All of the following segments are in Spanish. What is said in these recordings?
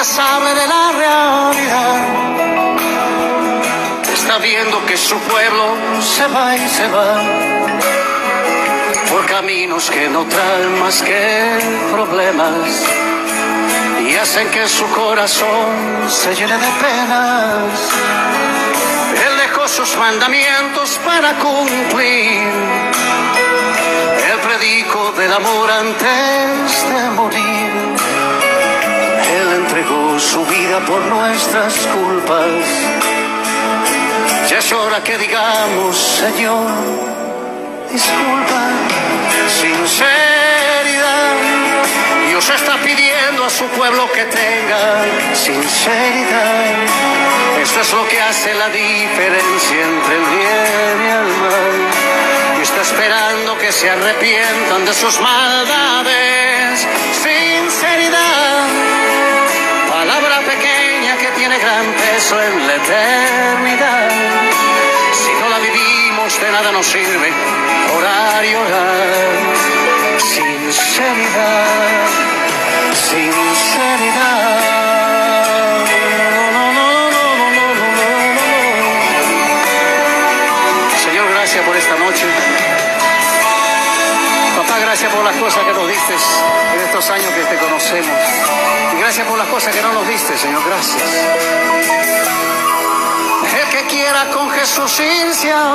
les hable de la realidad. Está viendo que su pueblo se va y se va por caminos que no traen más que problemas y hacen que su corazón se llene de penas. Él dejó sus mandamientos para cumplir. Él predicó del amor antes de morir. Entregó su vida por nuestras culpas. Ya es hora que digamos, Señor, disculpa, sinceridad. Dios está pidiendo a su pueblo que tenga sinceridad. Esto es lo que hace la diferencia entre el bien y el mal. Y está esperando que se arrepientan de sus maldades. Sinceridad, peso en la eternidad. Si no la vivimos, de nada nos sirve orar y orar. Sinceridad, sinceridad. Por esta noche. Gracias por las cosas que nos diste en estos años que te conocemos. Y gracias por las cosas que no nos diste, Señor. Gracias. El que quiera con Jesús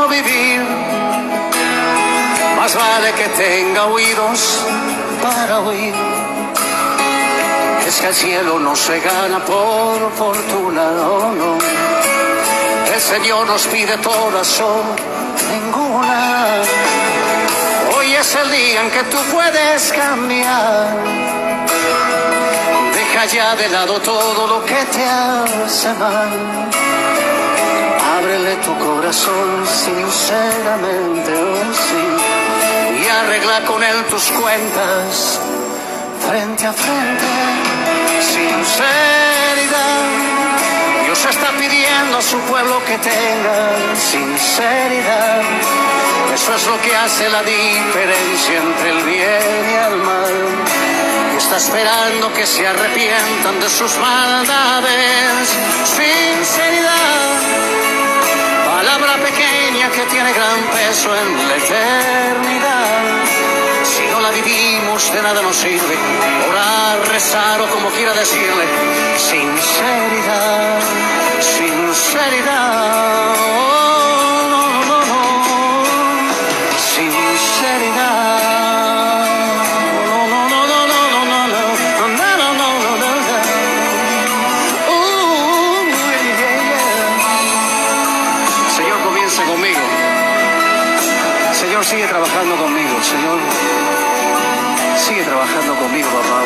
vivir, más vale que tenga oídos para oír. Es que el cielo no se gana por fortuna, oh no. El Señor nos pide todas o ninguna. Es el día en que tú puedes cambiar. Deja ya de lado todo lo que te hace mal. Ábrele tu corazón sinceramente, oh sí, y arregla con él tus cuentas frente a frente. Sinceridad, Dios está pidiendo a su pueblo que tenga sinceridad. Eso es lo que hace la diferencia entre el bien y el mal. Y está esperando que se arrepientan de sus maldades. Sinceridad palabra pequeña que tiene gran peso en la eternidad. Si no la vivimos, de nada nos sirve orar, rezar o como quiera decirle. Sinceridad. Señor, comience conmigo. Señor, sigue trabajando conmigo. Señor, sigue trabajando conmigo, papá.